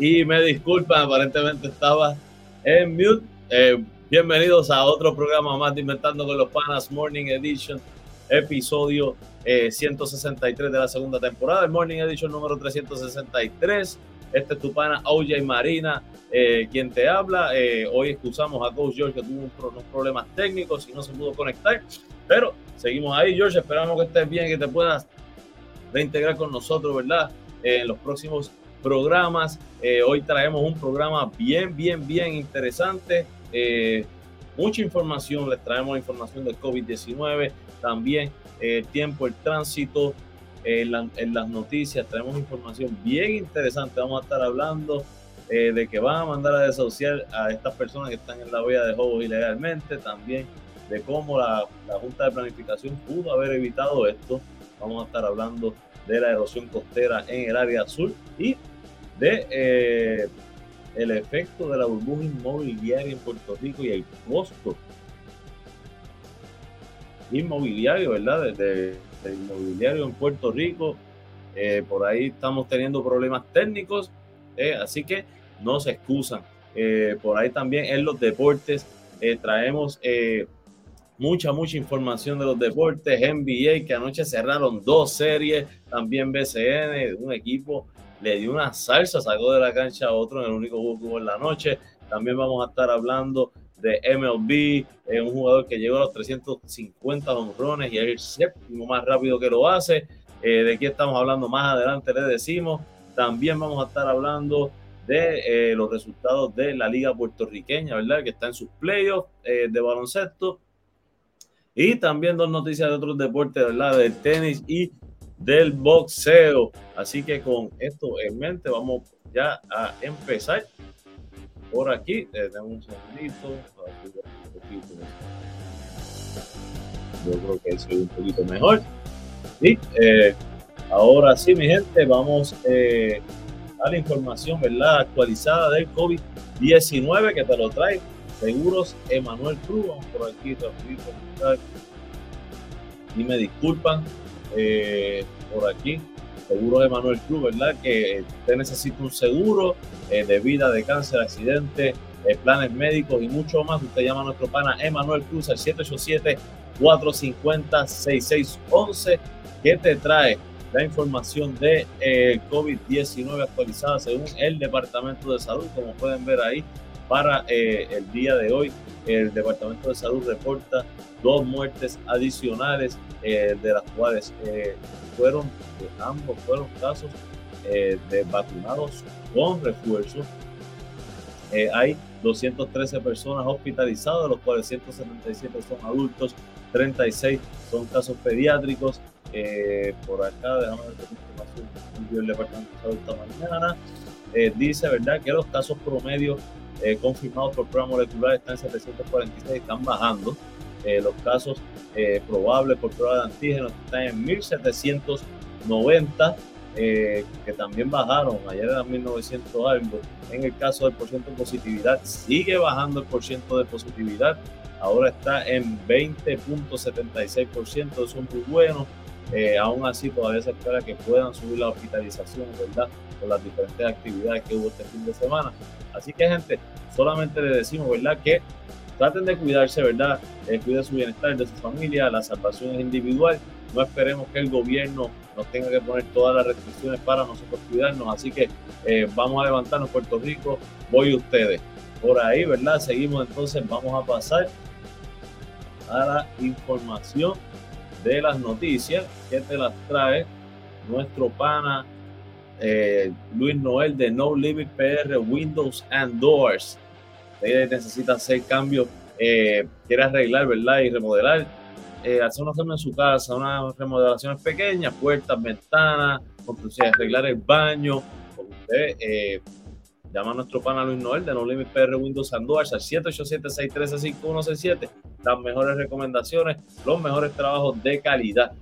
Y me disculpan, aparentemente estaba en mute. Eh, bienvenidos a otro programa más de Inventando con los Panas Morning Edition, episodio 163 eh, de la segunda temporada, el Morning Edition número 363. Este es tu pana OJ Marina, eh, quien te habla. hoy excusamos a Coach George que tuvo unos problemas técnicos y no se pudo conectar, pero seguimos ahí, George. Esperamos que estés bien, que te puedas reintegrar con nosotros, ¿verdad? en los próximos programas. Eh, hoy traemos un programa bien, bien, bien interesante. Eh, mucha información, les traemos información del COVID-19, también el eh, tiempo, el tránsito, en, las noticias, traemos información bien interesante. Vamos a estar hablando de que van a mandar a desociar a estas personas que están en la vía de juegos ilegalmente, también de cómo la, la Junta de Planificación pudo haber evitado esto. Vamos a estar hablando de la erosión costera en el área sur y de eh, el efecto de la burbuja inmobiliaria en Puerto Rico y el costo inmobiliario, ¿verdad? Desde el inmobiliario en Puerto Rico. Eh, por ahí estamos teniendo problemas técnicos, eh, así que no se excusan. por ahí también en los deportes traemos mucha, mucha información de los deportes, NBA, que anoche cerraron dos series, también BCN, un equipo le dio una salsa, sacó de la cancha a otro en el único juego que hubo en la noche. También vamos a estar hablando de MLB, eh, un jugador que llegó a los 350 honrones y es el séptimo más rápido que lo hace. Eh, de qué estamos hablando más adelante, le decimos. También vamos a estar hablando de eh, los resultados de la liga puertorriqueña, ¿verdad? Que está en sus playoffs de baloncesto. Y también dos noticias de otros deportes, ¿verdad? Del tenis y del boxeo. Así que con esto en mente vamos ya a empezar por aquí. Eh, un segundito. Yo creo que soy un poquito mejor. Y eh, ahora sí, mi gente, vamos eh, a la información ¿verdad? actualizada del COVID-19 que te lo trae Seguros Emanuel Cruz. Vamos por aquí Y me disculpan eh, por aquí. Seguro de Manuel Cruz, ¿verdad? Que usted necesita un seguro eh, de vida, de cáncer, accidente, eh, planes médicos y mucho más. Usted llama a nuestro pana Emanuel Cruz al 787-450-6611, que te trae la información de COVID-19 actualizada según el Departamento de Salud, como pueden ver ahí, para el día de hoy el Departamento de Salud reporta dos muertes adicionales, de las cuales fueron, ambos fueron casos de vacunados con refuerzo. hay 213 personas hospitalizadas, de los cuales 177 son adultos, 36 son casos pediátricos. Eh, por acá, déjame ver el Departamento de Salud esta mañana. Eh, dice, ¿verdad?, que los casos promedio eh, confirmados por prueba molecular están en 746, están bajando. los casos probables por prueba de antígenos están en 1790 eh, que también bajaron, ayer eran 1900 algo, en el caso del porcentaje de positividad, sigue bajando el porcentaje de positividad, ahora está en 20.76%, eso es muy bueno, eh, aún así todavía se espera que puedan subir la hospitalización, ¿verdad? Por las diferentes actividades que hubo este fin de semana. Así que gente, solamente le decimos, ¿verdad? Que traten de cuidarse, ¿verdad? Eh, cuiden su bienestar, de su familia, la salvación es individual. No esperemos que el gobierno nos tenga que poner todas las restricciones para nosotros cuidarnos. Así que eh, vamos a levantarnos Puerto Rico, voy ustedes. Por ahí, ¿verdad? Seguimos entonces, vamos a pasar a la información de las noticias que te las trae nuestro pana eh, Luis Noel de No Limit PR Windows and Doors. Ella necesita hacer cambios, eh, quiere arreglar, ¿verdad? Y remodelar eh, hacer una forma en su casa, unas remodelaciones pequeñas, puertas, ventanas, arreglar el baño. Usted llama a nuestro pana Luis Noel de No Limit PR Windows Android al 787-613-5167. Las mejores recomendaciones, los mejores trabajos de calidad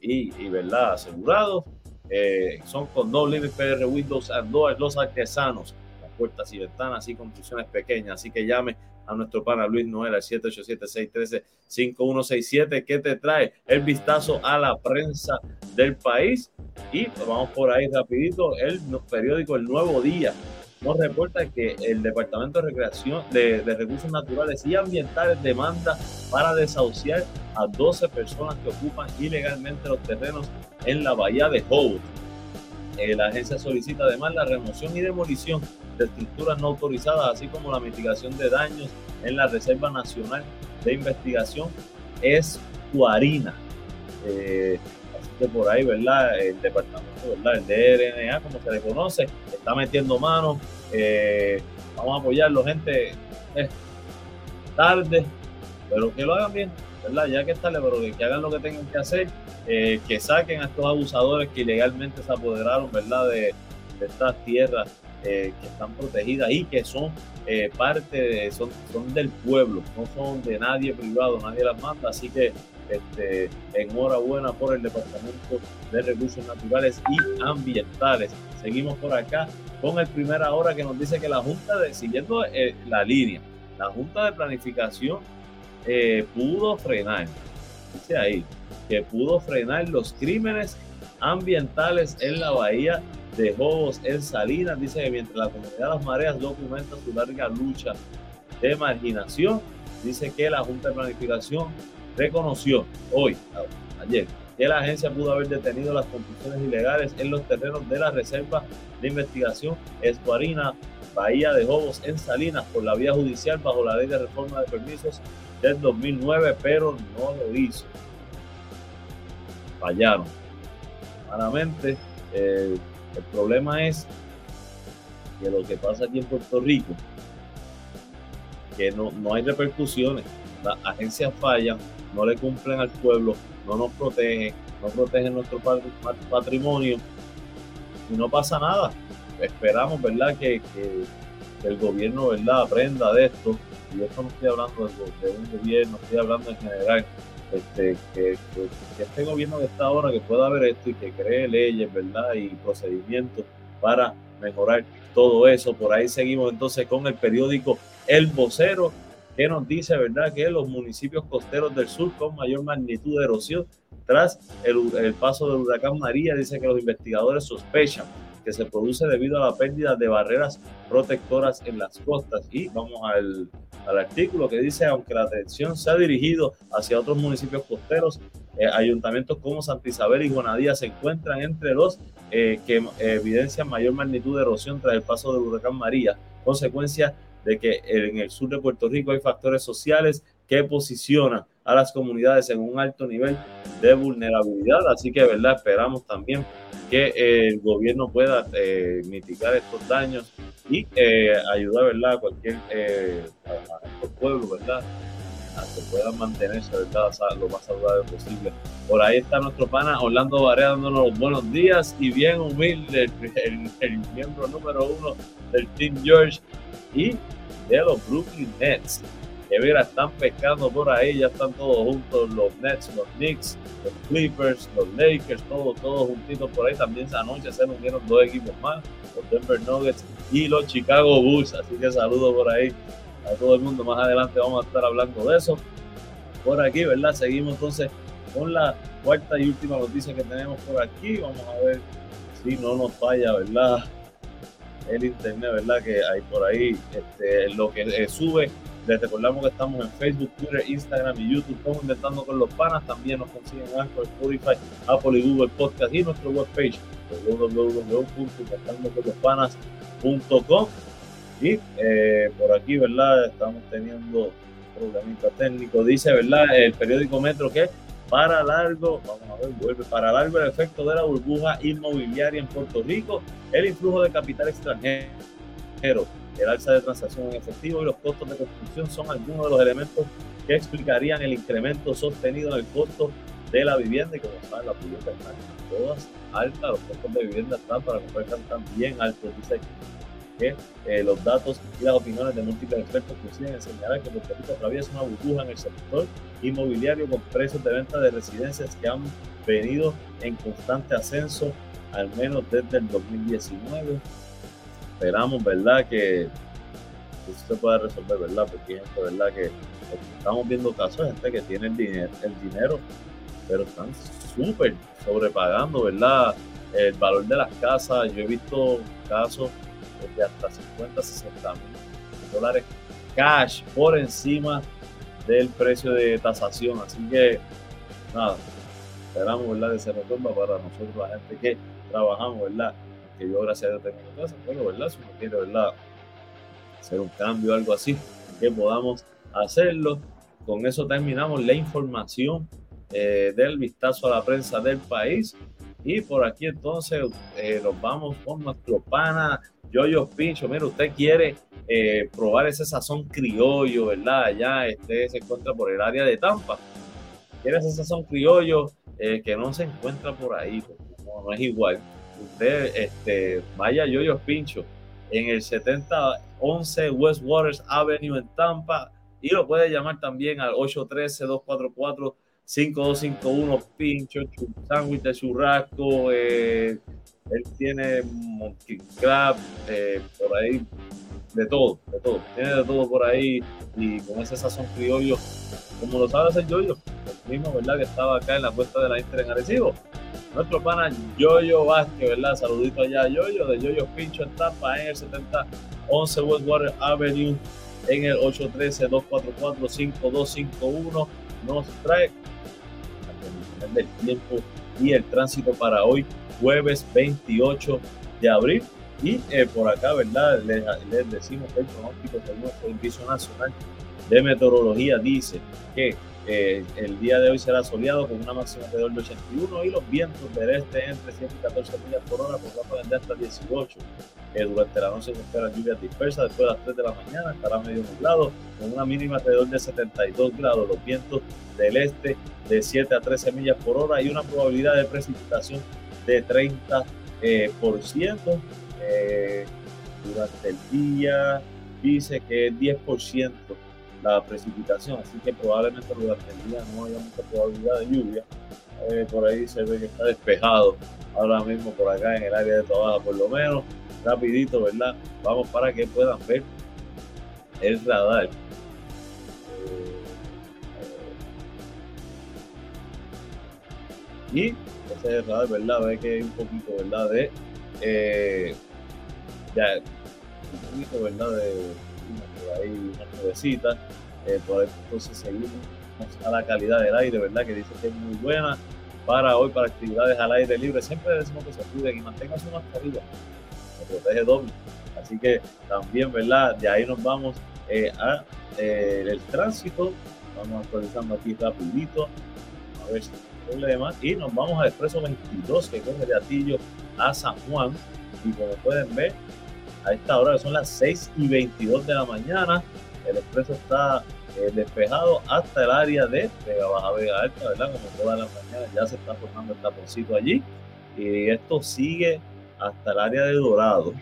y, y verdad, asegurados. Eh, son con No Limit PR Windows Android, los artesanos, puertas y ventanas y construcciones pequeñas. Así que llame a nuestro pana Luis Noel al 787-613-5167 que te trae el vistazo a la prensa del país. Y vamos por ahí rapidito, el periódico El Nuevo Día nos reporta que el Departamento de Recreación de, Recursos Naturales y Ambientales demanda para desahuciar a 12 personas que ocupan ilegalmente los terrenos en la bahía de Howe. Eh, la agencia solicita además la remoción y demolición de estructuras no autorizadas, así como la mitigación de daños en la Reserva Nacional de Investigación Escuarina. Eh, así que por ahí, ¿verdad? El departamento, ¿verdad? El DRNA, como se le conoce, está metiendo manos. Eh, vamos a apoyarlo, gente. tarde, pero que lo hagan bien, ¿verdad? Ya que es tarde, pero que hagan lo que tengan que hacer eh, que saquen a estos abusadores que ilegalmente se apoderaron, ¿verdad?, de, estas tierras eh, que están protegidas y que son eh, parte de, son, son del pueblo, no son de nadie privado, nadie las manda, así que este, enhorabuena por el Departamento de Recursos Naturales y Ambientales. Seguimos por acá con el primera hora que nos dice que la Junta, de, siguiendo la línea, la Junta de Planificación pudo frenar, dice ahí, que pudo frenar los crímenes ambientales en la bahía de Jobos en Salinas. Dice que mientras la comunidad de las mareas documenta su larga lucha de marginación, dice que la Junta de Planificación reconoció hoy, ayer, que la agencia pudo haber detenido las construcciones ilegales en los terrenos de la Reserva de Investigación Escuarina, Bahía de Jobos en Salinas, por la vía judicial bajo la ley de reforma de permisos del 2009, pero no lo hizo fallaron. Claramente, el problema es que lo que pasa aquí en Puerto Rico, que no, no hay repercusiones, las agencias fallan, no le cumplen al pueblo, no nos protegen, no protegen nuestro patrimonio y no pasa nada. Esperamos, ¿verdad?, que, que, el gobierno, ¿verdad?, aprenda de esto. Y esto no estoy hablando de un gobierno, estoy hablando en general este, que, este gobierno que está ahora que pueda ver esto y que cree leyes, ¿verdad? Y procedimientos para mejorar todo eso. Por ahí seguimos entonces con el periódico El Vocero, que nos dice, ¿verdad?, que los municipios costeros del sur con mayor magnitud de erosión tras el, el paso del huracán María, dice que los investigadores sospechan que se produce debido a la pérdida de barreras protectoras en las costas. Y vamos al, al artículo que dice, aunque la atención se ha dirigido hacia otros municipios costeros, eh, ayuntamientos como Santa Isabel y Guanadía se encuentran entre los eh, que evidencian mayor magnitud de erosión tras el paso del huracán María, consecuencia de que en el sur de Puerto Rico hay factores sociales que posicionan a las comunidades en un alto nivel de vulnerabilidad. Así que, ¿verdad? Esperamos también que el gobierno pueda eh, mitigar estos daños y eh, ayudar, ¿verdad? A cualquier eh, pueblo, ¿verdad? A que puedan mantenerse, ¿verdad? Lo más saludable posible. Por ahí está nuestro pana Orlando Barea dándonos los buenos días y bien humilde, el, el miembro número uno del Team George y de los Brooklyn Nets que mira, están pescando por ahí, ya están todos juntos, los Nets, los Knicks, los Clippers, los Lakers, todos, todos juntitos por ahí. También esa noche se unieron dos equipos más, los Denver Nuggets y los Chicago Bulls. Así que saludo por ahí a todo el mundo. Más adelante vamos a estar hablando de eso. Por aquí, ¿verdad? Seguimos entonces con la cuarta y última noticia que tenemos por aquí. Vamos a ver si no nos falla, ¿verdad? El internet, ¿verdad? Que hay por ahí este, lo que eh, sube les recordamos que estamos en Facebook, Twitter, Instagram y YouTube como Inventando con los Panas. También nos consiguen en Spotify, Apple y Google Podcast y nuestro webpage www.inventandoconlospanas.com y eh, por aquí, ¿verdad? Estamos teniendo problemita técnico. Dice, ¿verdad? El periódico Metro que para largo, vamos a ver, vuelve, para largo el efecto de la burbuja inmobiliaria en Puerto Rico, el influjo de capital extranjero el alza de transacción en efectivo y los costos de construcción son algunos de los elementos que explicarían el incremento sostenido en el costo de la vivienda y como saben, las viviendas están todas altas, los costos de vivienda están para comprar están bien altos. Dice que eh, los datos y las opiniones de múltiples expertos coinciden en señalar que Puerto Rico atraviesa una burbuja en el sector inmobiliario con precios de venta de residencias que han venido en constante ascenso al menos desde el 2019 esperamos, ¿verdad? Que eso se pueda resolver, ¿verdad? Porque hay gente, ¿verdad? Que estamos viendo casos de gente que tiene el dinero, pero están súper sobrepagando, ¿verdad? El valor de las casas, yo he visto casos de hasta 50, 60 mil dólares cash por encima del precio de tasación. Así que, nada, esperamos, ¿verdad? Que se resuelva para nosotros, la gente que trabajamos, ¿verdad? Que yo gracias a Dios tengo mi casa, bueno, ¿verdad? Si uno quiere, ¿verdad? Hacer un cambio, algo así, que podamos hacerlo. Con eso terminamos la información eh, del vistazo a la prensa del país. Y por aquí entonces eh, nos vamos con nuestro pana Yoyo Pincho. Mira, usted quiere eh, probar ese sazón criollo, ¿verdad? Allá este se encuentra por el área de Tampa. Quiere ese sazón criollo que no se encuentra por ahí, no es igual usted este, vaya a Yoyos Pincho en el 7011 West Waters Avenue en Tampa y lo puede llamar también al 813-244-5251 Pincho, sándwich de churrasco, eh, él tiene monkey crab, eh, por ahí, de todo, de todo, tiene de todo por ahí y con ese sazón criollo, como lo sabe hacer Yoyo, el mismo, ¿verdad? Que estaba acá en la puesta de la Inter en Arecibo nuestro pana Yoyo Vázquez, ¿verdad? Saludito allá Yoyo, de Yoyo Pincho en en el 7011 Westwater Avenue, en el 813-244-5251. Nos trae el tiempo y el tránsito para hoy, jueves 28 de abril. Y eh, por acá, ¿verdad? Les, decimos que el pronóstico del Servicio Nacional de Meteorología dice que eh, el día de hoy será soleado con una máxima alrededor de 81 y los vientos del este entre 7 y 14 millas por hora por ráfagas de hasta 18. Eh, durante la noche se esperan lluvias dispersas, después de las 3 de la mañana estará medio nublado con una mínima alrededor de 72 grados. Los vientos del este de 7 a 13 millas por hora y una probabilidad de precipitación de 30%. Eh, ciento. durante el día dice que es 10% la precipitación, así que probablemente durante el día no haya mucha probabilidad de lluvia. Eh, por ahí se ve que está despejado ahora mismo por acá en el área de trabajo, por lo menos rapidito, ¿verdad? Vamos para que puedan ver el radar. Y ese es el radar, ¿verdad? Ve que hay un poquito, ¿verdad? De, eh, ya, un poquito, ¿verdad? De hay una nubecita, eh, por entonces seguimos a la calidad del aire, ¿verdad? Que dice que es muy buena para hoy, para actividades al aire libre. Siempre decimos que se cuiden y mantengan su mascarilla, se protege doble Así que también, ¿verdad? De ahí nos vamos eh, a eh, el tránsito. Vamos actualizando aquí rapidito. A ver si hay problema. Y nos vamos al expreso 22 que coge de Atillo a San Juan. Y como pueden ver, a esta hora son las 6 y 22 de la mañana. El expreso está eh, despejado hasta el área de Vega Baja Vega Alta, ¿verdad? Como todas las mañanas ya se está formando el taponcito allí. Y esto sigue hasta el área de Dorado,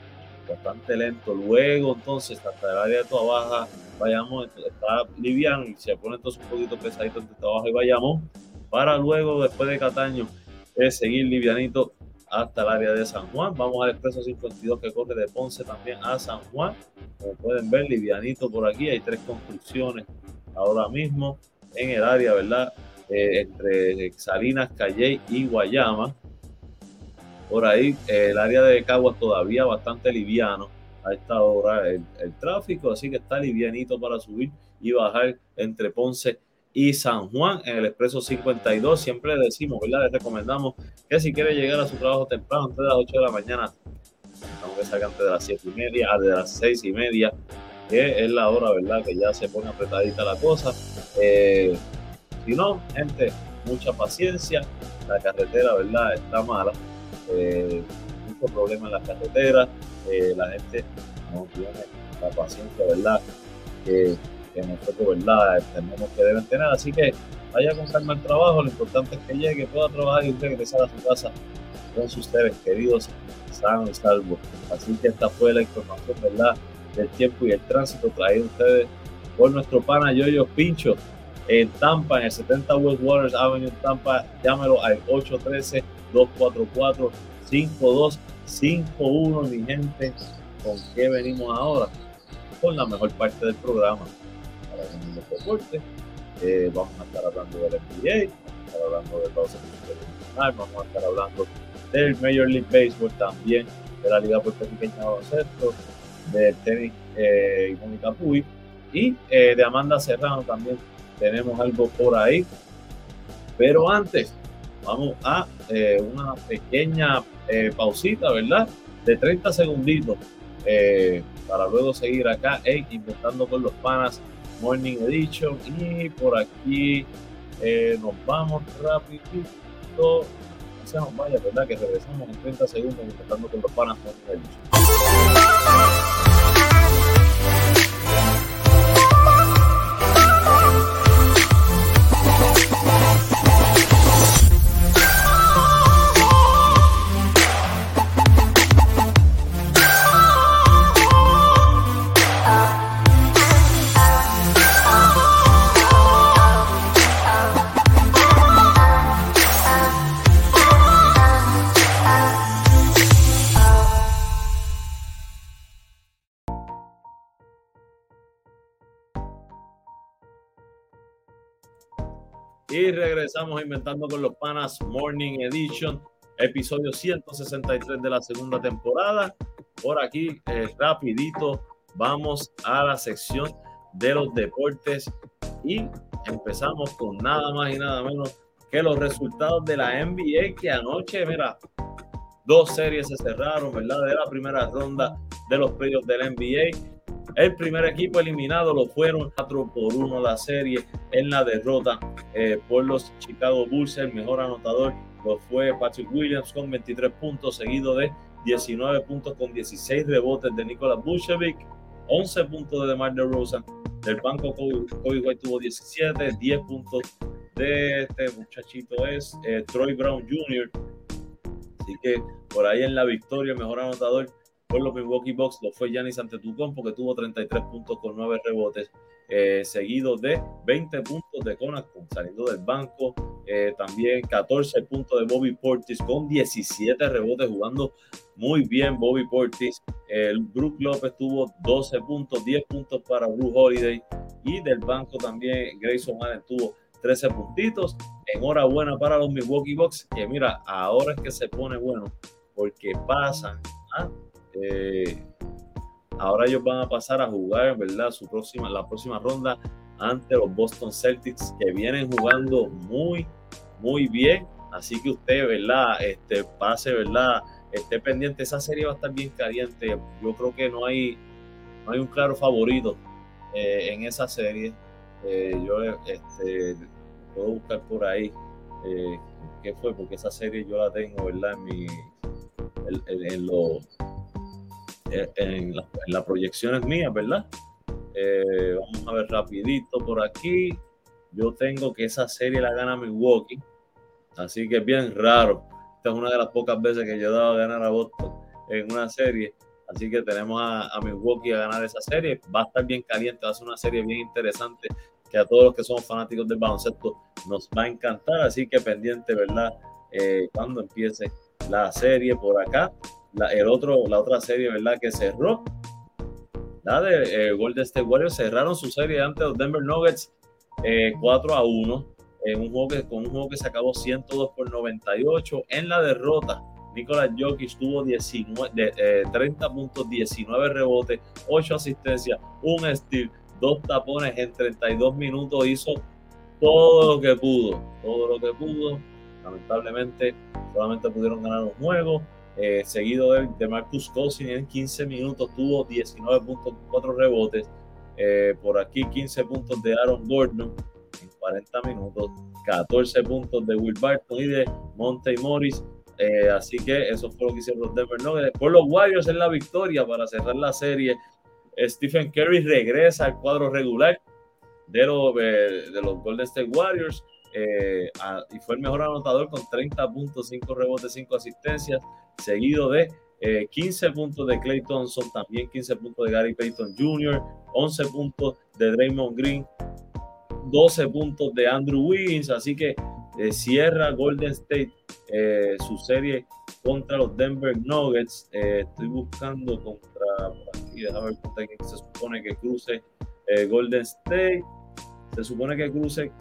bastante lento. Luego, entonces, hasta el área de Toa Baja, vayamos, está liviano y se pone entonces un poquito pesadito entre Toa Baja y vayamos, para luego, después de Cataño, es seguir livianito hasta el área de San Juan. Vamos al expreso 52 que corre de Ponce también a San Juan. Como pueden ver, livianito por aquí. Hay tres construcciones ahora mismo en el área, ¿verdad? Eh, entre Salinas, Calle y Guayama. Por ahí, eh, el área de Caguas todavía bastante liviano a esta hora el, el, tráfico, así que está livianito para subir y bajar entre Ponce y San Juan en el expreso 52. Siempre le decimos, ¿verdad? Les recomendamos que si quiere llegar a su trabajo temprano, antes de las 8 de la mañana, aunque salga antes de las 7 y media, de las 6 y media, que es la hora, ¿verdad? Que ya se pone apretadita la cosa. Eh, si no, gente, mucha paciencia. La carretera, ¿verdad? Está mala. Eh, mucho problema en la carretera. Eh, la gente no tiene la paciencia, ¿verdad? Que, nosotros, ¿verdad? Tenemos que deben tener. Así que vaya con calma el trabajo. Lo importante es que llegue, pueda trabajar y usted regresar a su casa con sus seres queridos, sanos y salvos. Así que esta fue la información, ¿verdad? Del tiempo y el tránsito traído ustedes por nuestro pana Yoyo Pincho en Tampa, en el 70 West Waters Avenue en Tampa. Llámelo al 813-244-5251, mi gente. ¿Con qué venimos ahora? Con la mejor parte del programa. Venir los deportes. Eh, vamos a estar hablando del NBA, vamos a estar hablando del baloncesto vamos a estar hablando del Major League Baseball también, de la Liga Puertorriqueña de Baloncesto, del tenis eh, Mónica Puy y eh, de Amanda Serrano también tenemos algo por ahí. Pero antes, vamos a eh, una pequeña eh, pausita, ¿verdad? De 30 segunditos eh, para luego seguir acá en Inventando con los Panas Morning Edition. Y por aquí nos vamos rapidito. No se nos vaya, ¿verdad? Que regresamos en 30 segundos Inventando con los Panas Morning Edition. Y regresamos inventando con los panas Morning Edition, episodio 163 de la segunda temporada. Por aquí, eh, rapidito, vamos a la sección de los deportes y empezamos con nada más y nada menos que los resultados de la NBA que anoche, mira, dos series se cerraron, ¿verdad? De la primera ronda de los playoffs del NBA. El primer equipo eliminado lo fueron 4 por 1 la serie en la derrota eh, por los Chicago Bulls. El mejor anotador lo fue Patrick Williams con 23 puntos, seguido de 19 puntos con 16 rebotes de Nicolas Bucevic, 11 puntos de DeMar DeRozan. Del banco Kobe, Kobe White tuvo 17, 10 puntos de este muchachito es eh, Troy Brown Jr. Así que por ahí en la victoria, mejor anotador por los Milwaukee Bucks lo fue Giannis Antetokounmpo porque tuvo 33 puntos con 9 rebotes, eh, seguido de 20 puntos de Conacon saliendo del banco, eh, también 14 puntos de Bobby Portis con 17 rebotes jugando muy bien Bobby Portis. El Brook López tuvo 12 puntos, 10 puntos para Blue Holiday y del banco también Grayson Allen tuvo 13 puntitos. Enhorabuena para los Milwaukee Bucks, que mira, ahora es que se pone bueno porque pasan a eh, ahora ellos van a pasar a jugar, ¿verdad? Su próxima, la próxima ronda ante los Boston Celtics que vienen jugando muy, muy bien. Así que usted, ¿verdad? Este, pase, ¿verdad? esté pendiente. Esa serie va a estar bien caliente. Yo creo que no hay, no hay un claro favorito eh, en esa serie. Eh, yo este, puedo buscar por ahí qué fue, porque esa serie yo la tengo, ¿verdad? En, mi, en, en, las proyecciones mías, ¿verdad? vamos a ver rapidito por aquí. Yo tengo que esa serie la gana Milwaukee. Así que es bien raro. Esta es una de las pocas veces que yo he dado a ganar a Boston en una serie. Así que tenemos a, a, Milwaukee a ganar esa serie. Va a estar bien caliente, va a ser una serie bien interesante que a todos los que somos fanáticos del baloncesto nos va a encantar. Así que pendiente, ¿verdad? Eh, cuando empiece la serie por acá. La, el otro, la otra serie, ¿verdad? Que cerró. La de eh, State Warriors cerraron su serie ante los Denver Nuggets 4 eh, a 1 en un juego que, con un juego que se acabó 102 por 98. En la derrota, Nicolás Jokic tuvo 19, de, 30 puntos, 19 rebotes, 8 asistencias, un steal, dos tapones en 32 minutos. Hizo todo lo que pudo, todo lo que pudo. Lamentablemente, solamente pudieron ganar un juego. Eh, seguido de, de, Marcus Cousins en 15 minutos tuvo 19 puntos, 4 rebotes. Eh, por aquí 15 puntos de Aaron Gordon en 40 minutos, 14 puntos de Will Barton y de Monte Morris. Eh, así que eso fue lo que hicieron los Denver Nuggets. Por los Warriors en la victoria para cerrar la serie. Stephen Curry regresa al cuadro regular de los, eh, de los Golden State Warriors y fue el mejor anotador con 30 puntos, 5 rebotes, 5 asistencias, seguido de 15 puntos de Clay Thompson, también 15 puntos de Gary Payton Jr., 11 puntos de Draymond Green, 12 puntos de Andrew Wiggins, así que eh, cierra Golden State eh, su serie contra los Denver Nuggets. Eh, estoy buscando contra, aquí, déjame ver contra quién se supone que cruce Golden State. Se supone que cruce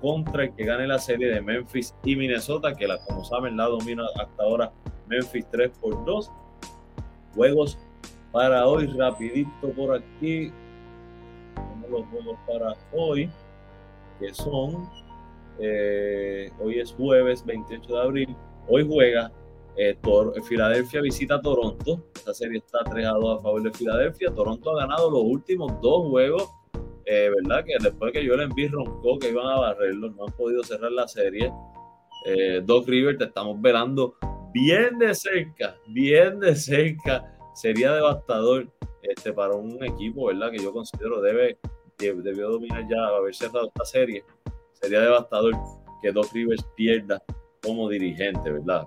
contra el que gane la serie de Memphis y Minnesota, que la, como saben la domina hasta ahora Memphis 3 por 2. Juegos para hoy, rapidito por aquí los juegos para hoy, que son, eh, hoy es jueves 28 de abril, hoy juega eh, Filadelfia visita Toronto, esta serie está 3 a 2 a favor de Filadelfia, Toronto ha ganado los últimos dos juegos, eh, ¿verdad? Que después que yo le envié roncó que iban a barrerlo, no han podido cerrar la serie. Doc River te estamos velando bien de cerca, bien de cerca. Sería devastador este, para un equipo, ¿verdad? Que yo considero debe debió dominar ya, haber cerrado esta serie, sería devastador que Doc Rivers pierda como dirigente, ¿verdad?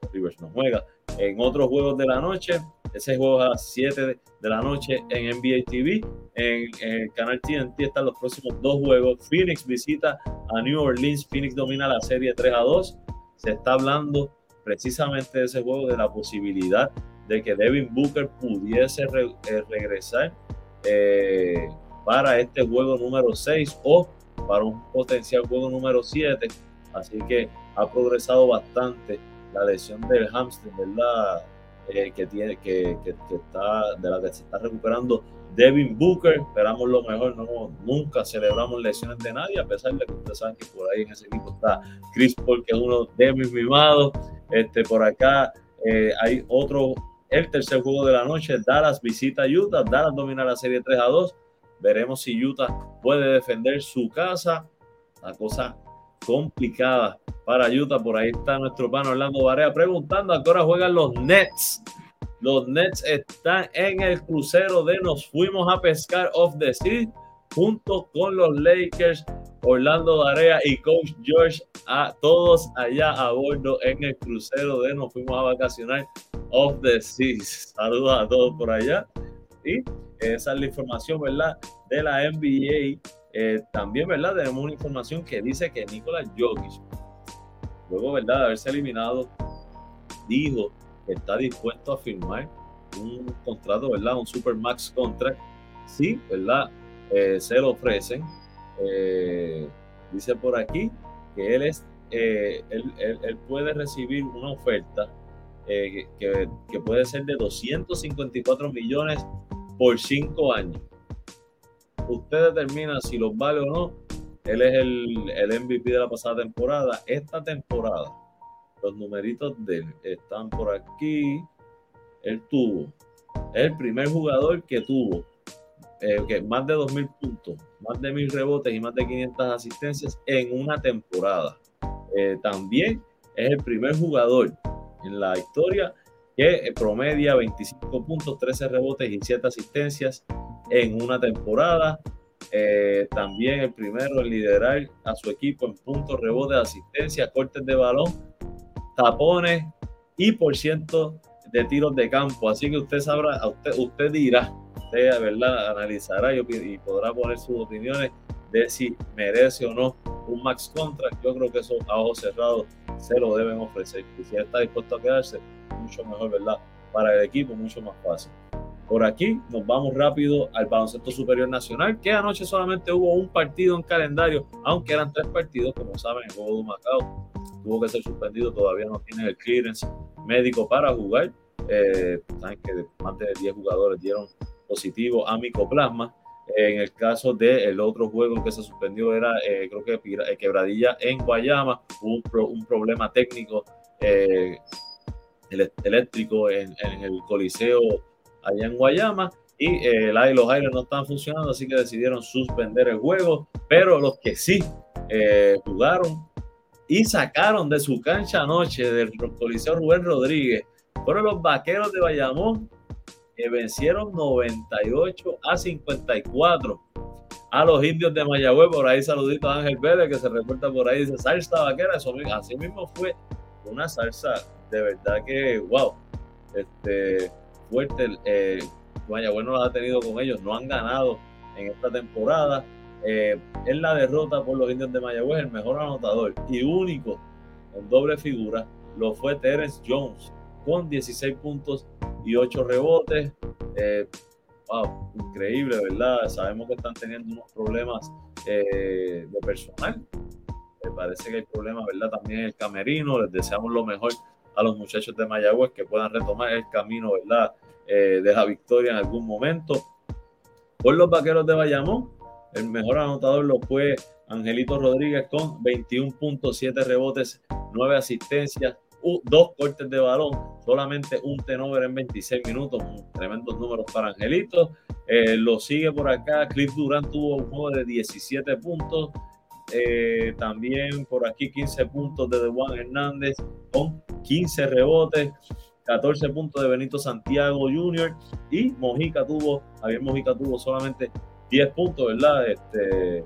Porque Rivers no juega. En otros juegos de la noche, ese juego a las 7 de la noche en NBA TV. En, el canal TNT están los próximos dos juegos. Phoenix visita a New Orleans. Phoenix domina la serie 3 a 2. Se está hablando precisamente ese juego, de la posibilidad de que Devin Booker pudiese eh, regresar. Eh, para este juego número 6 o para un potencial juego número 7. Así que ha progresado bastante la lesión del hamstring, ¿verdad? Eh, que tiene que, que, está de la que se está recuperando Devin Booker. Esperamos lo mejor, no nunca celebramos lesiones de nadie, a pesar de que ustedes saben que por ahí en ese equipo está Chris Paul, que es uno de mis mimados. Este, por acá eh, hay otro, el tercer juego de la noche, Dallas visita Utah, Dallas domina la serie 3 a 2. Veremos si Utah puede defender su casa. La cosa complicada para Utah. Por ahí está nuestro pan Orlando Barea preguntando a qué hora juegan los Nets. Los Nets están en el crucero de nos fuimos a pescar off the sea junto con los Lakers, Orlando Barea y Coach George, a todos allá a bordo en el crucero de nos fuimos a vacacionar off the seas. Saludos a todos por allá. Y esa es la información, ¿verdad? De la NBA. Eh, también, ¿verdad? Tenemos una información que dice que Nicolás Jokic, luego, ¿verdad? De haberse eliminado, dijo que está dispuesto a firmar un contrato, ¿verdad? Un Supermax contract. Sí, ¿verdad? Eh, se lo ofrecen. Eh, dice por aquí que él es, él, él, puede recibir una oferta que, que, puede ser de 254 millones por cinco años. Usted determina si los vale o no. Él es el, el MVP de la pasada temporada. Esta temporada, los numeritos de él están por aquí. Él tuvo, es el primer jugador que tuvo eh, más de 2.000 puntos, más de 1.000 rebotes y más de 500 asistencias en una temporada. Eh, también es el primer jugador en la historia que promedia 25 puntos, 13 rebotes y 7 asistencias en una temporada. Eh, también el primero en liderar a su equipo en puntos, rebotes, asistencia, cortes de balón, tapones y por ciento de tiros de campo. Así que usted sabrá, usted, usted dirá, usted ¿verdad? analizará y, y podrá poner sus opiniones de si merece o no un max contract. Yo creo que eso a ojos cerrados se lo deben ofrecer. Y si está dispuesto a quedarse, mucho mejor, ¿verdad? Para el equipo, mucho más fácil. Por aquí nos vamos rápido al baloncesto superior nacional, que anoche solamente hubo un partido en calendario, aunque eran tres partidos, como saben, el juego de Macao tuvo que ser suspendido, todavía no tiene el clearance médico para jugar. Eh, saben que más de 10 jugadores dieron positivo a micoplasma. En el caso del otro juego que se suspendió era, eh, creo que eh, Quebradilla en Guayama, hubo un, problema técnico eléctrico en, el Coliseo allá en Guayama y eh, los aires no estaban funcionando, así que decidieron suspender el juego, pero los que sí eh, jugaron y sacaron de su cancha anoche del Coliseo Rubén Rodríguez fueron los vaqueros de Bayamón que vencieron 98 a 54 a los indios de Mayagüez. Por ahí saludito a Ángel Vélez que se reporta por ahí, dice salsa vaquera. Eso, así mismo fue una salsa de verdad que, wow, este, fuerte. Eh, Mayagüez no ha tenido con ellos, no han ganado en esta temporada. Eh, en la derrota por los indios de Mayagüez, el mejor anotador y único en doble figura lo fue Terence Jones con 16 puntos y 8 rebotes. Eh, wow, increíble, ¿verdad? Sabemos que están teniendo unos problemas eh, de personal. Me parece que hay problemas, ¿verdad? También el camerino. Les deseamos lo mejor a los muchachos de Mayagüez que puedan retomar el camino, ¿verdad? Eh, de la victoria en algún momento. Por los vaqueros de Bayamón, el mejor anotador lo fue Angelito Rodríguez con 21.7 rebotes, 9 asistencias, dos cortes de balón, solamente un tenover en 26 minutos, tremendos números para Angelito. Eh, lo sigue por acá, Cliff Durant tuvo un juego de 17 puntos, eh, también por aquí 15 puntos de Juan Hernández con 15 rebotes, 14 puntos de Benito Santiago Jr. y Mojica tuvo, Javier Mojica tuvo solamente 10 puntos, ¿verdad? Este,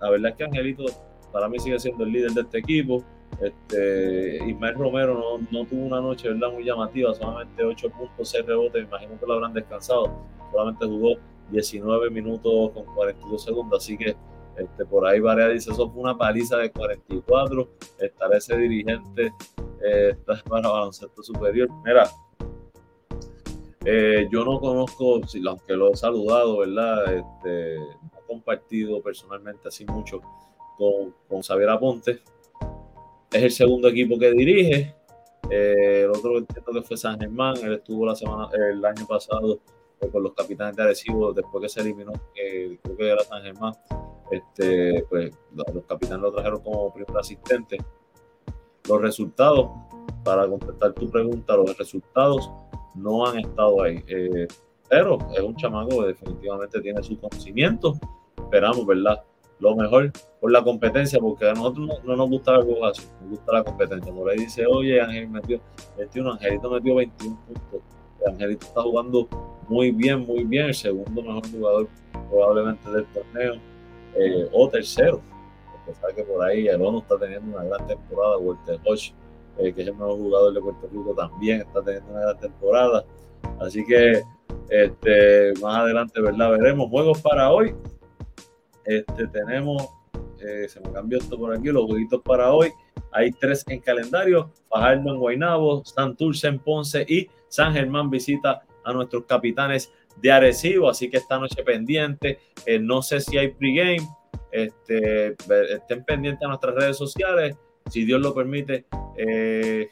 la verdad es que Angelito para mí sigue siendo el líder de este equipo. Este, Ismael Romero no, no tuvo una noche ¿verdad? muy llamativa, solamente 8 puntos, 6 rebotes, me imagino que lo habrán descansado, solamente jugó 19 minutos con 42 segundos, así que este, por ahí Varea dice, eso fue una paliza de 44, estará ese dirigente eh, para baloncesto superior. Mira, eh, yo no conozco, aunque lo he saludado, ¿verdad? Este, no he compartido personalmente así mucho con, con Xavier Aponte. Es el segundo equipo que dirige. Eh, el otro entiendo que fue San Germán. Él estuvo la semana, el año pasado con los capitanes de Arecibo después que se eliminó, creo que era San Germán. Este, pues los capitanes lo trajeron como primer asistente. Los resultados, para contestar tu pregunta, los resultados no han estado ahí. Eh, pero es un chamaco que definitivamente tiene su conocimiento. Esperamos, ¿verdad? Lo mejor por la competencia, porque a nosotros no, nos gusta la así, nos gusta la competencia. Por ahí dice, oye, Ángel metió 21, Angelito metió 21 puntos. Angelito está jugando muy bien, muy bien, el segundo mejor jugador probablemente del torneo eh, o tercero, porque sabe que por ahí el ONU está teniendo una gran temporada, Walter Hodge, eh, que es el nuevo jugador de Puerto Rico, también está teniendo una gran temporada. Así que este, más adelante, ¿verdad? Veremos juegos para hoy. Este, tenemos, eh, se me cambió esto por aquí, los jueguitos para hoy. Hay tres en calendario: Fajardo en Guaynabo, Santurce en Ponce y San Germán visita a nuestros capitanes de Arecibo, así que esta noche pendiente, eh, no sé si hay pregame, este, estén pendientes a nuestras redes sociales, si Dios lo permite, eh,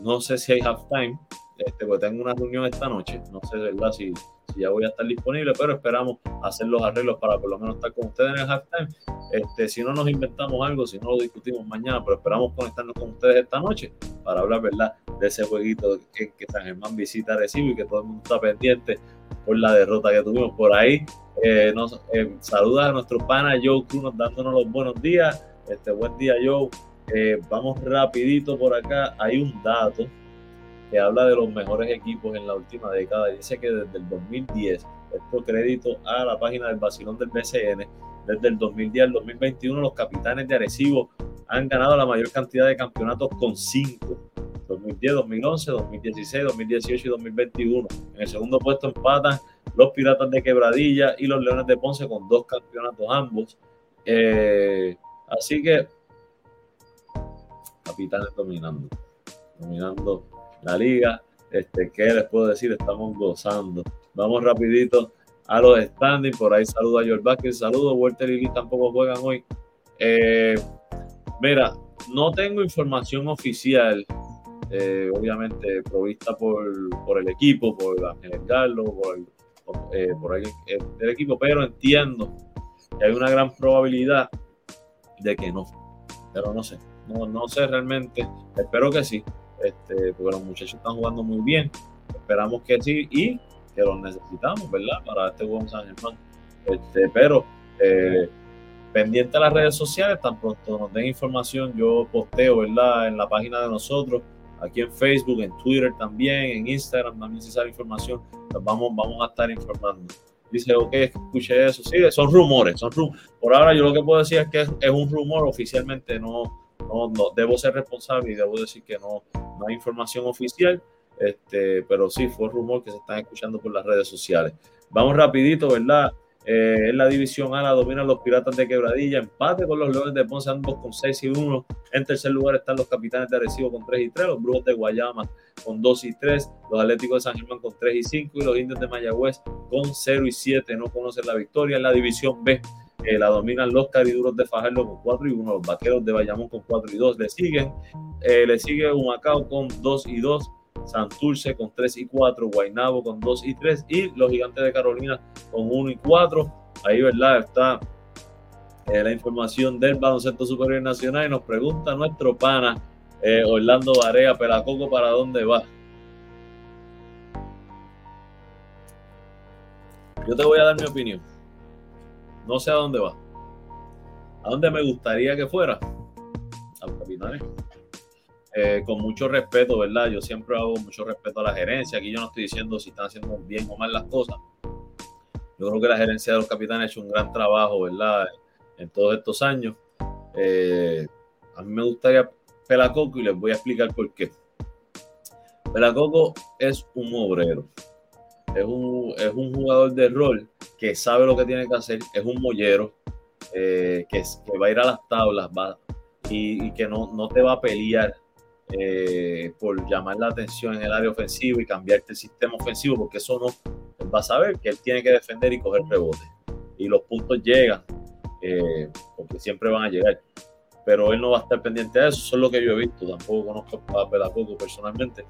no sé si hay halftime, este, porque tengo una reunión esta noche, no sé verdad si, si ya voy a estar disponible, pero esperamos hacer los arreglos para por lo menos estar con ustedes en el halftime Este, si no nos inventamos algo, si no lo discutimos mañana, pero esperamos conectarnos con ustedes esta noche para hablar, ¿verdad?, de ese jueguito que, que San Germán visita Recibo y que todo el mundo está pendiente por la derrota que tuvimos por ahí. Eh, nos eh, saluda a nuestro pana Joe Cruz dándonos los buenos días. Este buen día, Joe. Eh, vamos rapidito por acá. Hay un dato que habla de los mejores equipos en la última década. Dice que desde el 2010, esto crédito a la página del vacilón del BCN, desde el 2010 al 2021 los capitanes de Arecibo han ganado la mayor cantidad de campeonatos con cinco. 2010, 2011, 2016, 2018 y 2021. En el segundo puesto empatan los Piratas de Quebradilla y los Leones de Ponce con dos campeonatos ambos. Eh, así que, capitanes dominando, dominando la liga. Este, ¿Qué les puedo decir? Estamos gozando. Vamos rapidito a los standings. Por ahí saludo a George Vázquez. Saludos. Walter y Lee tampoco juegan hoy. Eh, mira, no tengo información oficial eh, obviamente provista por, por, el equipo, por Ángel Carlos, por, eh, por el, el, equipo, pero entiendo que hay una gran probabilidad de que no. Pero no sé, no, no sé realmente, espero que sí, este, porque los muchachos están jugando muy bien, esperamos que sí y que los necesitamos, ¿verdad? Para este buen San Germán. Este, pero eh, pendiente a las redes sociales, tan pronto nos den información, yo posteo, ¿verdad? En la página de nosotros aquí en Facebook, en Twitter también, en Instagram también si sale información, pues vamos, vamos a estar informando. Dice, ok, escuché eso. Sí, son rumores, son Por ahora yo lo que puedo decir es que es, un rumor, oficialmente no, no, debo ser responsable y debo decir que no, no hay información oficial, este, pero sí fue rumor que se están escuchando por las redes sociales. Vamos rapidito, ¿verdad? Eh, en la división A la dominan los Piratas de Quebradilla, empate con los Leones de Ponce, ambos con 6 y 1. En tercer lugar están los Capitanes de Arecibo con 3 y 3, los Brujos de Guayama con 2 y 3, los Atléticos de San Germán con 3 y 5 y los Indios de Mayagüez con 0 y 7. No conocen la victoria. En la división B eh, la dominan los Cariduros de Fajardo con 4 y 1, los Vaqueros de Bayamón con 4 y 2. Le siguen, eh, le sigue Humacao con 2 y 2. Santurce con 3 y 4, Guaynabo con 2 y 3 y los Gigantes de Carolina con 1 y 4. Ahí, ¿verdad? Está eh, la información del Baloncesto Superior Nacional y nos pregunta nuestro pana eh, Orlando Barea, Pelacoco, ¿para dónde va? Yo te voy a dar mi opinión. No sé a dónde va. ¿A dónde me gustaría que fuera? A los capitanes. Eh, con mucho respeto, ¿verdad? Yo siempre hago mucho respeto a la gerencia. Aquí yo no estoy diciendo si están haciendo bien o mal las cosas. Yo creo que la gerencia de los capitanes ha hecho un gran trabajo, ¿verdad? En todos estos años. Eh, a mí me gustaría Pelacoco y les voy a explicar por qué. Pelacoco es un obrero. Es un, es un jugador de rol que sabe lo que tiene que hacer. Es un mollero eh, que, va a ir a las tablas va, y, que no, no te va a pelear eh, por llamar la atención en el área ofensiva y cambiarte el sistema ofensivo, porque eso no, va a saber que él tiene que defender y coger rebote. Y los puntos llegan, eh, porque siempre van a llegar. Pero él no va a estar pendiente de eso, eso es lo que yo he visto. Tampoco conozco a Pelacoco personalmente,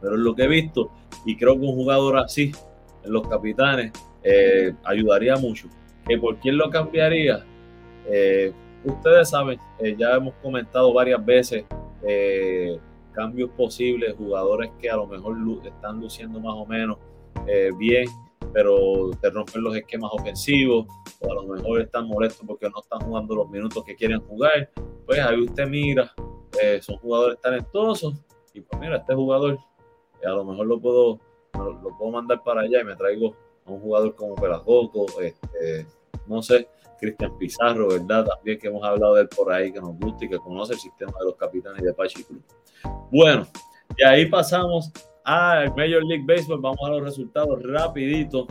pero es lo que he visto. Y creo que un jugador así, en los capitanes, eh, ayudaría mucho. ¿Que ¿Por quién lo cambiaría? ustedes saben, ya hemos comentado varias veces eh, cambios posibles, jugadores que a lo mejor están luciendo más o menos eh, bien, pero te rompen los esquemas ofensivos, o a lo mejor están molestos porque no están jugando los minutos que quieren jugar. Pues ahí usted mira, eh, son jugadores talentosos, y pues mira, este jugador, a lo mejor lo puedo, lo, puedo mandar para allá y me traigo un jugador como Pelajoco, este, no sé, Cristian Pizarro, ¿verdad? También que hemos hablado de él por ahí, que nos gusta y que conoce el sistema de los capitanes de Pachi Club. Bueno, y ahí pasamos al Major League Baseball. Vamos a los resultados rapidito.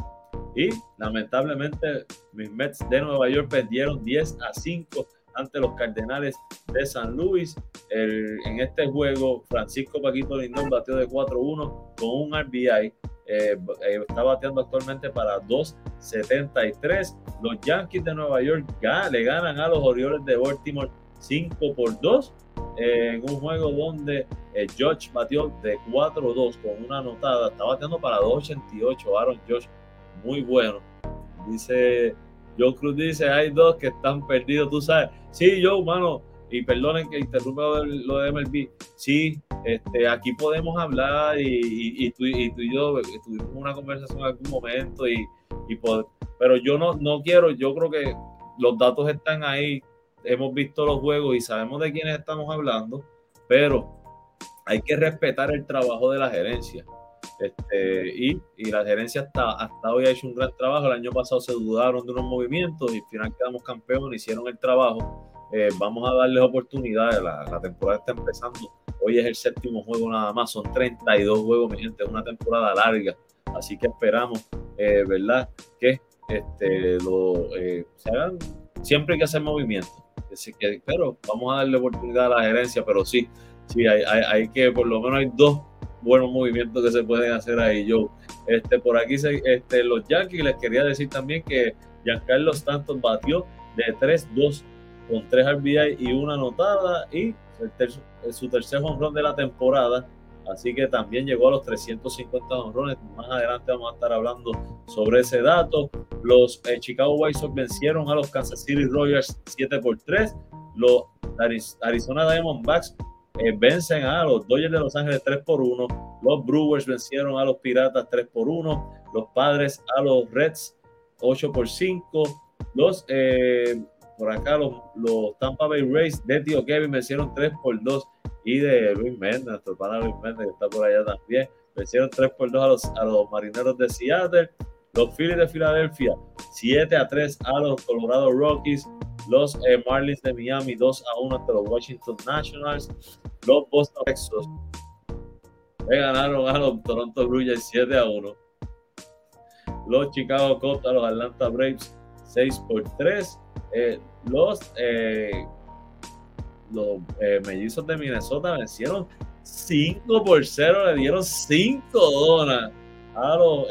Y lamentablemente mis Mets de Nueva York perdieron 10 a 5 ante los Cardenales de San Luis. en este juego, Francisco Paquito Lindón batió de 4-1 con un RBI. Eh, eh, está bateando actualmente para 2.73. Los Yankees de Nueva York le ganan a los Orioles de Baltimore 5 por 2 en un juego donde eh, George batió de 4-2 con una anotada. Está bateando para 2.88. Aaron George, muy bueno. Dice Joe Cruz dice, hay dos que están perdidos, tú sabes. Sí, Joe, mano, y perdonen que interrumpa lo de MLB. Sí, este, aquí podemos hablar y, tú, y, yo tuvimos una conversación en algún momento, y, pero yo no, no quiero, yo creo que los datos están ahí, hemos visto los juegos y sabemos de quiénes estamos hablando, pero hay que respetar el trabajo de la gerencia. Este, y, la gerencia hasta, hasta hoy ha hecho un gran trabajo. El año pasado se dudaron de unos movimientos y al final quedamos campeones, hicieron el trabajo. Eh, vamos a darles oportunidades. La, la, temporada está empezando. Hoy es el séptimo juego nada más. Son 32 juegos, mi gente. Es una temporada larga. Así que esperamos, eh, ¿verdad? Que este, lo, eh, se hagan. Siempre hay que hacer movimientos. pero vamos a darle oportunidad a la gerencia. Pero sí, sí, hay, hay, hay que, por lo menos hay dos buenos movimientos que se pueden hacer ahí, yo Este, por aquí se, este, los Yankees les quería decir también que Giancarlo Stanton batió de 3-2 con 3 RBI y una anotada y su tercer honrón de la temporada. Así que también llegó a los 350 honrones. Más adelante vamos a estar hablando sobre ese dato. Los eh, Chicago White Sox vencieron a los Kansas City Royals 7 por 3. Los Arizona Diamondbacks eh, vencen a los Dodgers de Los Ángeles 3 por 1, los Brewers vencieron a los Piratas 3 por 1, los Padres a los Reds 8 por 5, los eh, por acá los, los, Tampa Bay Rays de Tío Kevin vencieron 3 por 2 y de Luis Méndez, nuestro pana Luis Méndez que está por allá también, vencieron 3 por 2 a los, a los Marineros de Seattle, los Phillies de Filadelfia 7 a 3 a los Colorado Rockies, los eh, Marlins de Miami 2 a 1 ante los Washington Nationals, los Boston Red le ganaron a los Toronto Blue Jays 7 a 1, los Chicago Cubs a los Atlanta Braves 6 por 3, eh, los, eh, los mellizos de Minnesota vencieron 5 por 0, le dieron 5 donas a los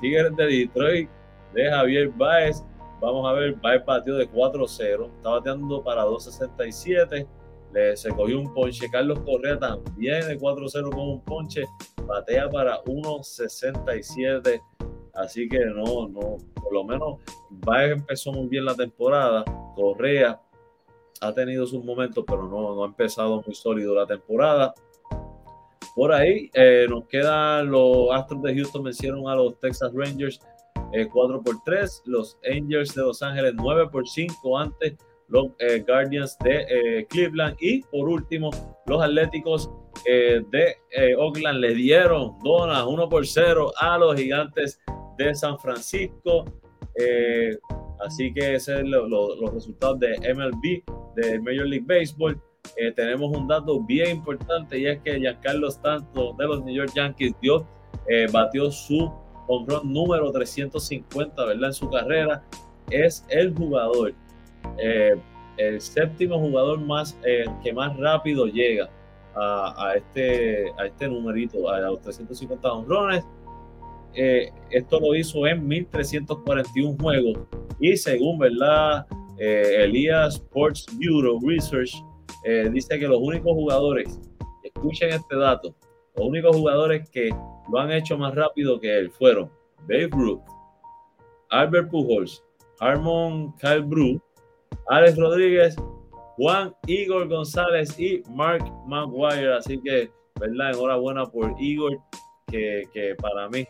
Tigres de Detroit de Javier Baez Vamos a ver, va el partido de 4-0. Está bateando para 2.67. Le, se cogió un ponche. Carlos Correa también de 4-0 con un ponche. Batea para 1.67. Así que no, no, por lo menos Baez empezó muy bien la temporada. Correa ha tenido sus momentos, pero no, no ha empezado muy sólido la temporada. Por ahí eh, nos quedan los Astros de Houston vencieron a los Texas Rangers 4 eh, por 3, los Angels de Los Ángeles 9 por 5 antes los eh, Guardians de eh, Cleveland y por último los Atléticos de Oakland le dieron donas 1 por 0 a los Gigantes de San Francisco. así que esos son los resultados de MLB, de Major League Baseball. tenemos un dato bien importante y es que Giancarlo Stanton de los New York Yankees dio, batió su run número 350, ¿verdad? En su carrera, es el jugador, eh, el séptimo jugador más eh, que más rápido llega a, este, a este numerito, a los 350 honrones. Eh, esto lo hizo en 1341 juegos y según, ¿verdad? Elías Sports Bureau Research dice que los únicos jugadores, escuchen este dato, los únicos jugadores que lo han hecho más rápido que él fueron Babe Ruth, Albert Pujols, Harmon Calbru, Alex Rodríguez, Juan Igor González y Mark Maguire. Así que, ¿verdad? Enhorabuena por Igor, que, que para mí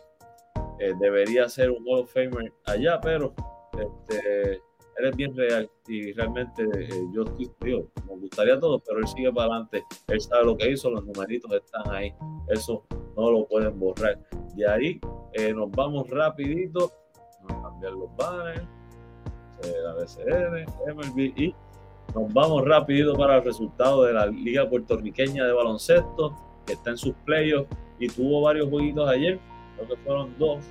eh, debería ser un Hall of Famer allá, pero este, él es bien real y realmente eh, yo estoy, digo, me gustaría todo, pero él sigue para adelante, él sabe lo que hizo, los numeritos están ahí, eso no lo pueden borrar. De ahí eh, nos vamos rapidito, vamos a cambiar los banners, la BCN, MLB y nos vamos rapidito para el resultado de la Liga Puertorriqueña de Baloncesto, que está en sus playoffs y tuvo varios jueguitos ayer, creo que fueron dos.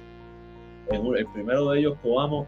el primero de ellos, Coamo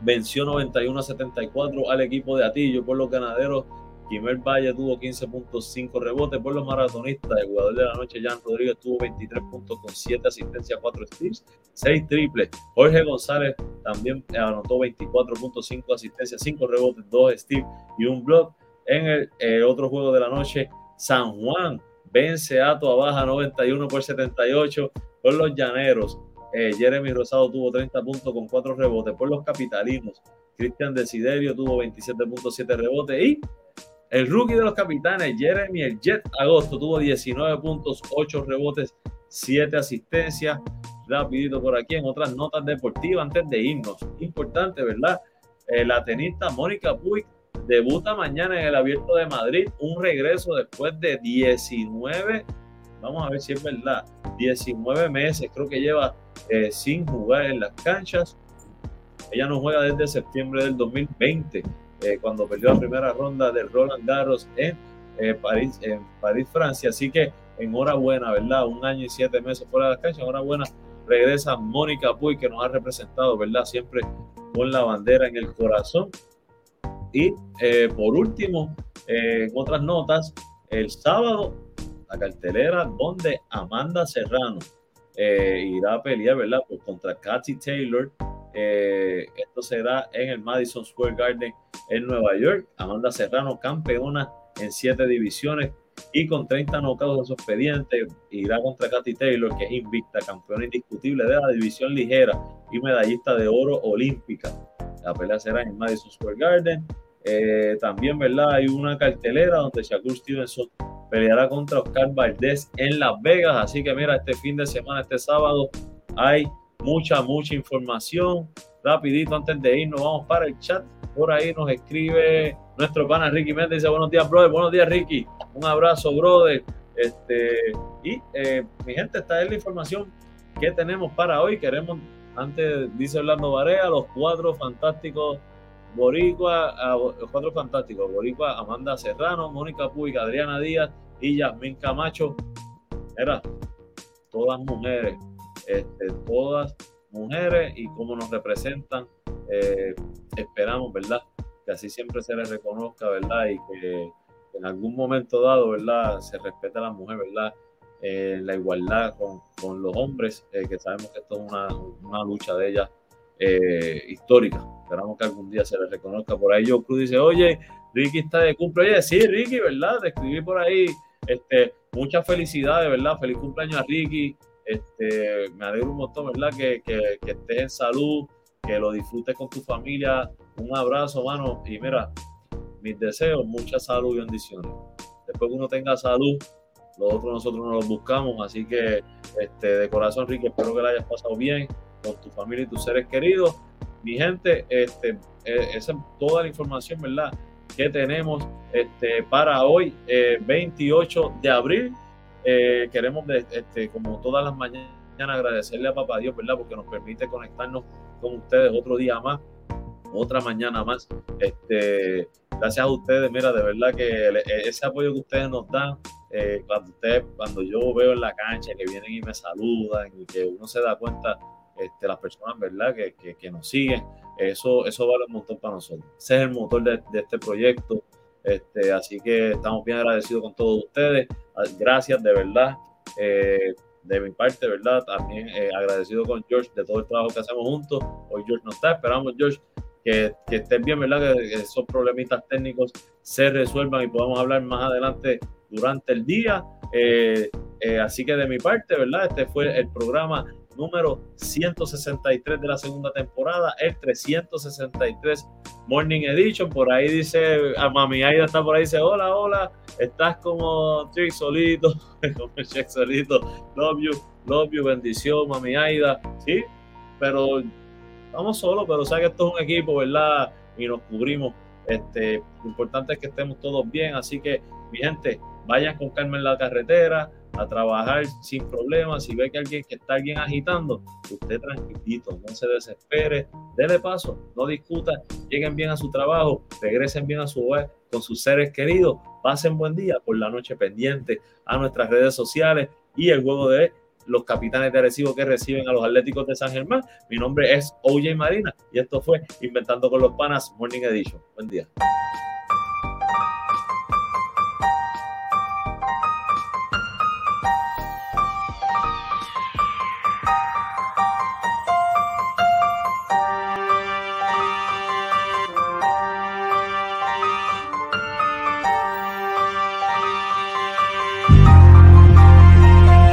venció 91 a 74 al equipo de Atillo por los ganaderos. Quimer Valle tuvo 15.5 rebotes por los maratonistas. El jugador de la noche, Jan Rodríguez, tuvo 23 puntos con 7 asistencias, 4 steals, 6 triples. Jorge González también anotó 24.5 asistencias, 5 rebotes, 2 steals y un block. En el otro juego de la noche, San Juan vence a Toa Baja 91 por 78 por los Llaneros. Eh, Jeremy Rosado tuvo 30 puntos con 4 rebotes. Por los capitalinos, Cristian Desiderio tuvo 27.7 rebotes. Y el rookie de los capitanes, Jeremy el Jet Agosto, tuvo 19 puntos, 8 rebotes, 7 asistencias. Rapidito por aquí en otras notas deportivas antes de irnos. Importante, ¿verdad? Eh, la tenista Mónica Puig debuta mañana en el Abierto de Madrid. Un regreso después de 19, vamos a ver si es verdad, 19 meses creo que lleva eh, sin jugar en las canchas. Ella no juega desde septiembre del 2020, eh, cuando perdió la primera ronda de Roland Garros en, París, en París, Francia. Así que enhorabuena, ¿verdad? Un año y siete meses fuera de las canchas. Enhorabuena. Regresa Mónica Puy, que nos ha representado, ¿verdad? Siempre con la bandera en el corazón. Y eh, por último, eh, en otras notas, el sábado, la cartelera donde Amanda Serrano eh, irá a pelear, ¿verdad? Pues contra Katy Taylor. esto será en el Madison Square Garden en Nueva York. Amanda Serrano, campeona en siete divisiones y con 30 knockouts en su expediente, irá contra Katy Taylor, que es invicta, campeona indiscutible de la división ligera y medallista de oro olímpica. La pelea será en Madison Square Garden. Eh, también, ¿verdad? Hay una cartelera donde Shakur Stevenson peleará contra Oscar Valdés en Las Vegas. Así que mira, este fin de semana, este sábado, hay mucha, mucha información. Rapidito, antes de irnos, vamos para el chat. Por ahí nos escribe nuestro pana Ricky Méndez. Dice, buenos días, brother. Buenos días, Ricky. Un abrazo, brother. Este, y eh, mi gente, esta es la información que tenemos para hoy. Queremos, antes dice Orlando Varea, los cuatro fantásticos Boricua, los cuatro fantásticos, Boricua, Amanda Serrano, Mónica Puig, Adriana Díaz y Yasmin Camacho. Era todas mujeres, este, todas mujeres y cómo nos representan. Eh, esperamos, ¿verdad? Que así siempre se les reconozca, ¿verdad? Y que en algún momento dado, ¿verdad? Se respete a la mujer, ¿verdad? Eh, la igualdad con, con los hombres, eh, que sabemos que esto es una, una lucha de ellas eh, histórica. Esperamos que algún día se les reconozca. Por ahí yo Cruz dice, oye, Ricky está de cumpleaños. Oye, sí, Ricky, ¿verdad? Te escribí por ahí. Este, muchas felicidades, ¿verdad? Feliz cumpleaños a Ricky. Este, me alegro un montón, ¿verdad? Que, que, que estés en salud, que lo disfrutes con tu familia. Un abrazo, mano. Y mira, mis deseos, mucha salud y bendiciones. Después que uno tenga salud, los otros nosotros no los buscamos. Así que, este, de corazón, Ricky, espero que la hayas pasado bien con tu familia y tus seres queridos. Mi gente, este, eh, esa es toda la información, ¿verdad? Que tenemos este, para hoy, 28 eh, de abril. Eh, queremos, este, como todas las mañanas, agradecerle a Papá Dios, ¿verdad? Porque nos permite conectarnos con ustedes otro día más, otra mañana más. Este, gracias a ustedes, mira, de verdad que ese apoyo que ustedes nos dan, cuando ustedes, cuando yo veo en la cancha que vienen y me saludan y que uno se da cuenta este, las personas, ¿verdad? Que, que, nos siguen. Eso, eso vale un montón para nosotros. Ese es el motor de, de este proyecto. Este, así que estamos bien agradecidos con todos ustedes. Ah, gracias, de verdad. Eh, de mi parte, ¿verdad? También eh, agradecido con George de todo el trabajo que hacemos juntos. Hoy George no está. Esperamos, George, que, que estén bien, ¿verdad? Que, esos problemitas técnicos se resuelvan y podamos hablar más adelante durante el día. Eh, así que de mi parte, ¿verdad? Este fue el programa número 163 de la segunda temporada, el 363 Morning Edition. Por ahí dice, a Mami Aida está por ahí, dice, hola, hola, estás como Trick solito, como solito, love you, love you, bendición, Mami Aida, sí, pero vamos solos, pero sabes que esto es un equipo, ¿verdad? Y nos cubrimos. Este, lo importante es que estemos todos bien, así que mi gente, vayan con calma en la carretera, a trabajar sin problemas. Si ve que alguien que está alguien agitando, usted tranquilito, no se desespere, dele paso, no discuta, lleguen bien a su trabajo, regresen bien a su hogar con sus seres queridos, pasen buen día por la noche pendiente a nuestras redes sociales y el juego de los capitanes de Arecibo que reciben a los Atléticos de San Germán. Mi nombre es OJ Marina y esto fue Inventando con los Panas Morning Edition. Buen día.